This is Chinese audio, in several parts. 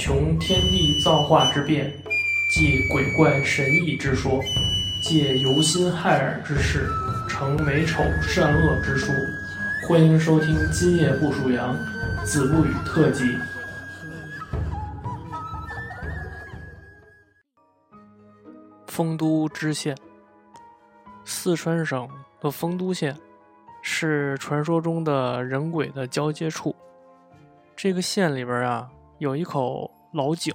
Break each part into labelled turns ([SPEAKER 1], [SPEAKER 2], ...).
[SPEAKER 1] 穷天地造化之变，记鬼怪神异之说，借由心害耳之事，成美丑善恶之书。欢迎收听《今夜不属羊》子不语特辑。丰都知县，四川省的丰都县是传说中的人鬼的交接处。这个县里边啊，有一口老井。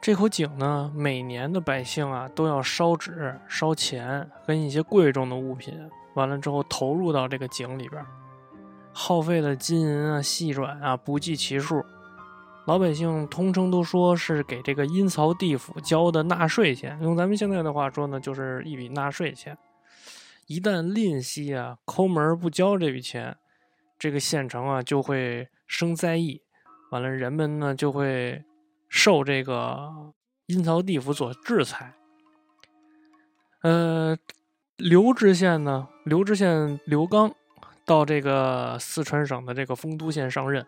[SPEAKER 1] 这口井呢，每年的百姓啊都要烧纸、烧钱跟一些贵重的物品，完了之后投入到这个井里边，耗费的金银啊、细软啊不计其数。老百姓通称都说是给这个阴曹地府交的纳税钱，用咱们现在的话说呢，就是一笔纳税钱。一旦吝惜啊、抠门不交这笔钱，这个县城啊就会生灾异，完了人们呢就会受这个阴曹地府所制裁。呃，刘知县呢，刘知县刘刚到这个四川省的这个丰都县上任。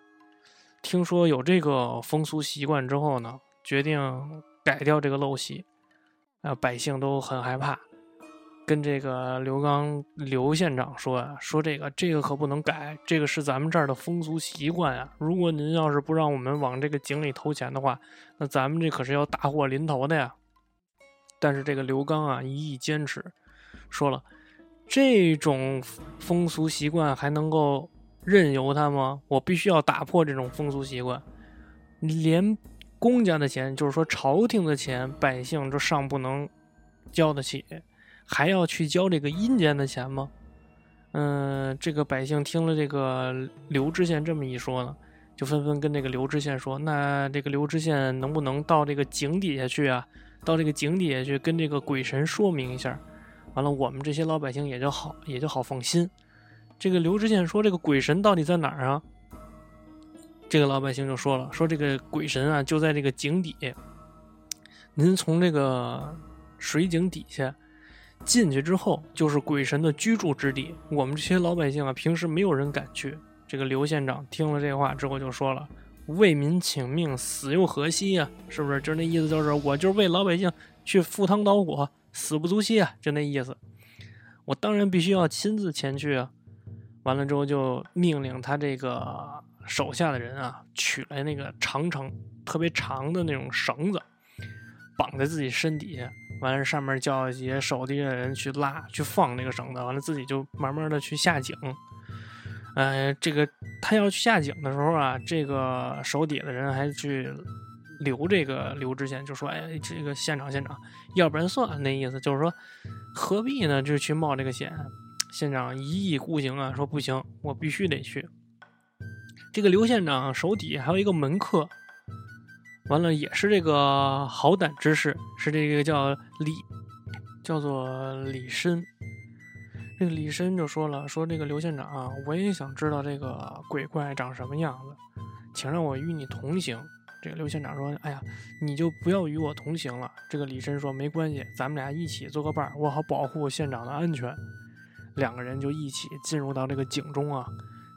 [SPEAKER 1] 听说有这个风俗习惯之后呢，决定改掉这个陋习，啊，百姓都很害怕，跟这个刘刚刘县长说啊，说这个这个可不能改，这个是咱们这儿的风俗习惯啊。如果您要是不让我们往这个井里投钱的话，那咱们这可是要大祸临头的呀。但是这个刘刚啊，一意坚持，说了，这种风俗习惯还能够。任由他吗？我必须要打破这种风俗习惯。连公家的钱，就是说朝廷的钱，百姓这尚不能交得起，还要去交这个阴间的钱吗？嗯，这个百姓听了这个刘知县这么一说呢，就纷纷跟这个刘知县说：“那这个刘知县能不能到这个井底下去啊？到这个井底下去跟这个鬼神说明一下，完了我们这些老百姓也就好，也就好放心。”这个刘知县说：“这个鬼神到底在哪儿啊？”这个老百姓就说了：“说这个鬼神啊，就在这个井底。您从这个水井底下进去之后，就是鬼神的居住之地。我们这些老百姓啊，平时没有人敢去。”这个刘县长听了这话之后就说了：“为民请命，死又何惜呀？是不是？就那意思，就是我就是为老百姓去赴汤蹈火，死不足惜啊！就那意思。我当然必须要亲自前去啊！”完了之后，就命令他这个手下的人啊，取来那个长长、特别长的那种绳子，绑在自己身底下。完了，上面叫一些手底下人去拉、去放那个绳子。完了，自己就慢慢的去下井。呃，这个他要去下井的时候啊，这个手底的人还去留这个刘知县，就说：“哎，这个县长，县长，要不然算了。”那意思就是说，何必呢？就去冒这个险。县长一意孤行啊，说不行，我必须得去。这个刘县长手底还有一个门客，完了也是这个好胆之士，是这个叫李，叫做李申。这个李申就说了，说这个刘县长啊，我也想知道这个鬼怪长什么样子，请让我与你同行。这个刘县长说，哎呀，你就不要与我同行了。这个李申说，没关系，咱们俩一起做个伴儿，我好保护县长的安全。两个人就一起进入到这个井中啊，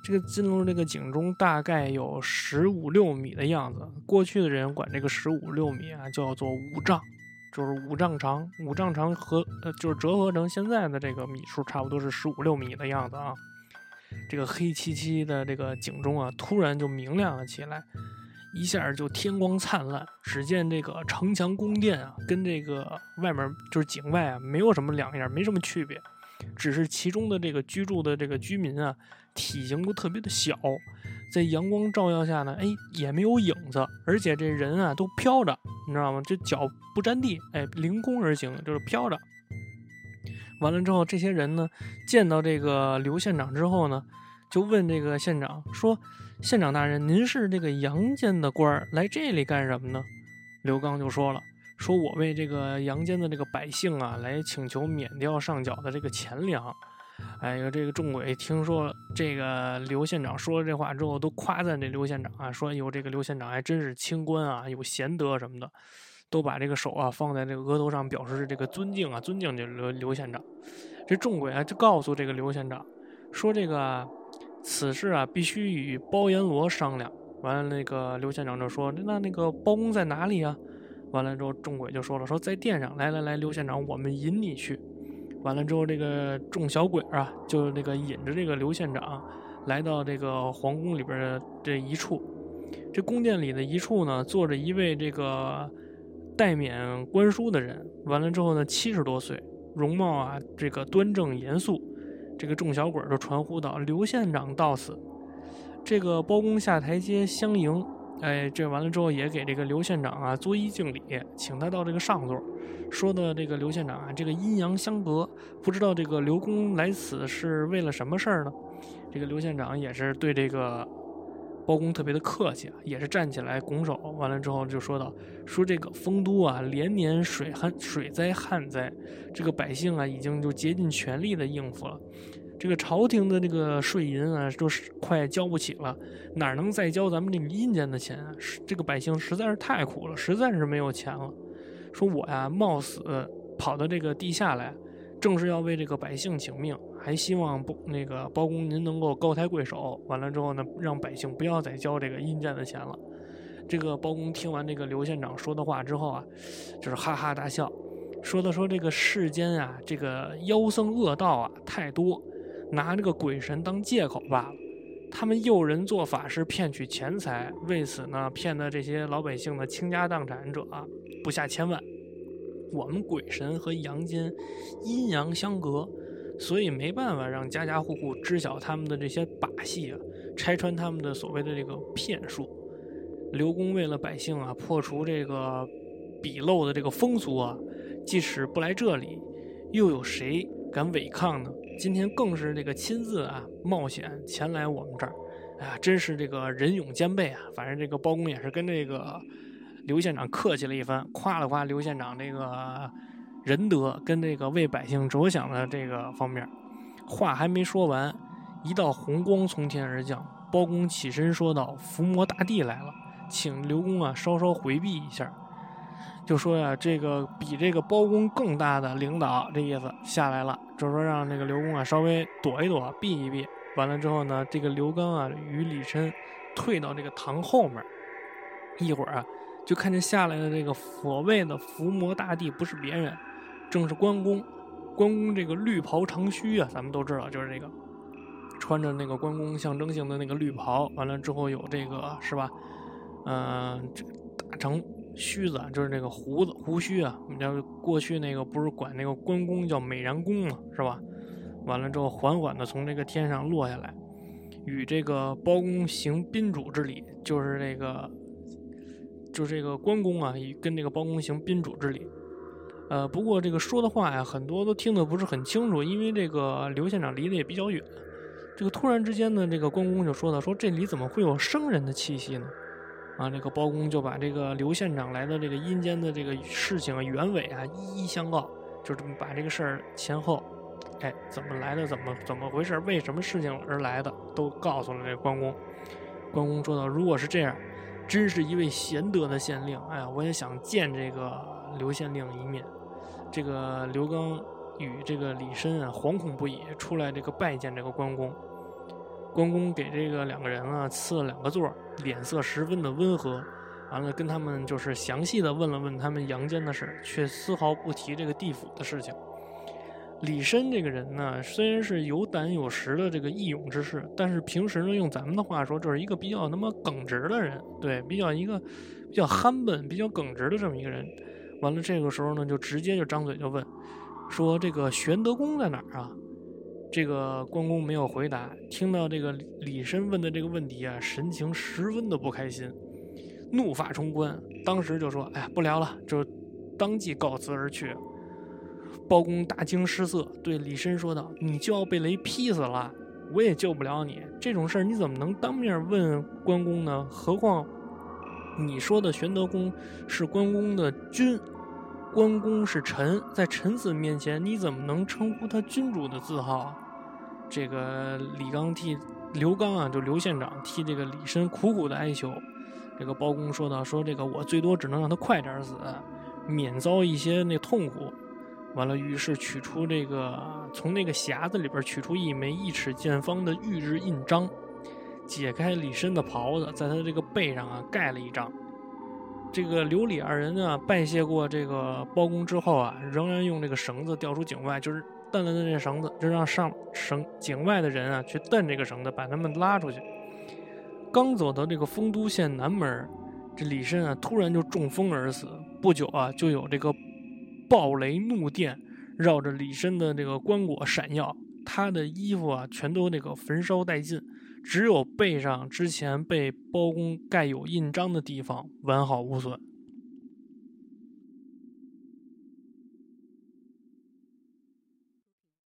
[SPEAKER 1] 这个进入这个井中大概有十五六米的样子。过去的人管这个十五六米啊叫做五丈，就是五丈长。五丈长和呃就是折合成现在的这个米数，差不多是十五六米的样子啊。这个黑漆漆的这个井中啊，突然就明亮了起来，一下就天光灿烂。只见这个城墙宫殿啊，跟这个外面就是井外啊，没有什么两样，没什么区别。只是其中的这个居住的这个居民啊，体型都特别的小，在阳光照耀下呢，哎，也没有影子，而且这人啊都飘着，你知道吗？这脚不沾地，哎，凌空而行，就是飘着。完了之后，这些人呢见到这个刘县长之后呢，就问这个县长说：“县长大人，您是这个阳间的官儿，来这里干什么呢？”刘刚就说了。说我为这个阳间的这个百姓啊，来请求免掉上缴的这个钱粮。哎呀，这个众鬼听说这个刘县长说了这话之后，都夸赞这刘县长啊，说有，这个刘县长还真是清官啊，有贤德什么的，都把这个手啊放在这个额头上，表示这个尊敬啊，尊敬这刘刘县长。这众鬼啊就告诉这个刘县长，说这个此事啊必须与包阎罗商量。完了，那个刘县长就说：“那那个包公在哪里啊？”完了之后，众鬼就说了：“说在殿上。来来来，刘县长，我们引你去。”完了之后，这个众小鬼啊，就那个引着这个刘县长来到这个皇宫里边的这一处。这宫殿里的一处呢，坐着一位这个代免官书的人。完了之后呢，七十多岁，容貌啊这个端正严肃。这个众小鬼就传呼道：“刘县长到此。”这个包公下台阶相迎。哎，这完了之后也给这个刘县长啊作揖敬礼，请他到这个上座。说的这个刘县长啊，这个阴阳相隔，不知道这个刘公来此是为了什么事儿呢？这个刘县长也是对这个包公特别的客气啊，也是站起来拱手。完了之后就说道：“说这个丰都啊，连年水旱水灾旱灾，这个百姓啊已经就竭尽全力的应付了。”这个朝廷的这个税银啊，都是快交不起了，哪能再交咱们这个阴间的钱啊？这个百姓实在是太苦了，实在是没有钱了。说我呀，冒死跑到这个地下来，正是要为这个百姓请命，还希望不那个包公您能够高抬贵手，完了之后呢，让百姓不要再交这个阴间的钱了。这个包公听完这个刘县长说的话之后啊，就是哈哈大笑，说的说这个世间啊，这个妖僧恶道啊太多。拿这个鬼神当借口罢了，他们诱人做法事骗取钱财，为此呢骗得这些老百姓的倾家荡产者啊不下千万。我们鬼神和阳间阴阳相隔，所以没办法让家家户户知晓他们的这些把戏啊，拆穿他们的所谓的这个骗术。刘公为了百姓啊，破除这个鄙陋的这个风俗啊，即使不来这里，又有谁敢违抗呢？今天更是这个亲自啊冒险前来我们这儿，哎呀，真是这个人勇兼备啊！反正这个包公也是跟这个刘县长客气了一番，夸了夸刘县长这个仁德跟这个为百姓着想的这个方面。话还没说完，一道红光从天而降，包公起身说道：“伏魔大帝来了，请刘公啊稍稍回避一下。”就说呀，这个比这个包公更大的领导，这意思下来了，就是说让那个刘公啊稍微躲一躲，避一避。完了之后呢，这个刘刚啊与李琛退到这个堂后面，一会儿啊就看见下来的这个所谓的伏魔大帝不是别人，正是关公。关公这个绿袍长须啊，咱们都知道，就是这个穿着那个关公象征性的那个绿袍。完了之后有这个是吧？嗯，这大成。须子啊就是那个胡子胡须啊，我们家过去那个不是管那个关公叫美髯公嘛，是吧？完了之后缓缓的从这个天上落下来，与这个包公行宾主之礼，就是这个，就是这个关公啊，跟这个包公行宾主之礼。呃，不过这个说的话呀，很多都听得不是很清楚，因为这个刘县长离得也比较远。这个突然之间呢，这个关公就说道：“说这里怎么会有生人的气息呢？”啊，这个包公就把这个刘县长来的这个阴间的这个事情啊原委啊一一相告，就这么把这个事儿前后，哎，怎么来的，怎么怎么回事，为什么事情而来的，都告诉了这个关公。关公说道：“如果是这样，真是一位贤德的县令。哎呀，我也想见这个刘县令一面。”这个刘刚与这个李绅啊惶恐不已，出来这个拜见这个关公。关公给这个两个人啊赐了两个座，脸色十分的温和。完了，跟他们就是详细的问了问他们阳间的事，却丝毫不提这个地府的事情。李绅这个人呢，虽然是有胆有识的这个义勇之士，但是平时呢，用咱们的话说，就是一个比较那么耿直的人，对，比较一个比较憨笨、比较耿直的这么一个人。完了，这个时候呢，就直接就张嘴就问，说这个玄德公在哪儿啊？这个关公没有回答，听到这个李申问的这个问题啊，神情十分的不开心，怒发冲冠，当时就说：“哎呀，不聊了！”就当即告辞而去。包公大惊失色，对李申说道：“你就要被雷劈死了，我也救不了你。这种事儿你怎么能当面问关公呢？何况你说的玄德公是关公的君。”关公是臣，在臣子面前，你怎么能称呼他君主的字号？这个李刚替刘刚啊，就刘县长替这个李申苦苦的哀求。这个包公说道：“说这个我最多只能让他快点死，免遭一些那痛苦。”完了，于是取出这个从那个匣子里边取出一枚一尺见方的玉质印章，解开李申的袍子，在他这个背上啊盖了一张。这个刘李二人呢，拜谢过这个包公之后啊，仍然用这个绳子吊出井外，就是蹬了蹬这绳子，就让上绳井外的人啊去蹬这个绳子，把他们拉出去。刚走到这个丰都县南门，这李绅啊突然就中风而死。不久啊，就有这个暴雷怒电绕着李绅的这个棺椁闪耀，他的衣服啊全都那个焚烧殆尽。只有背上之前被包公盖有印章的地方完好无损。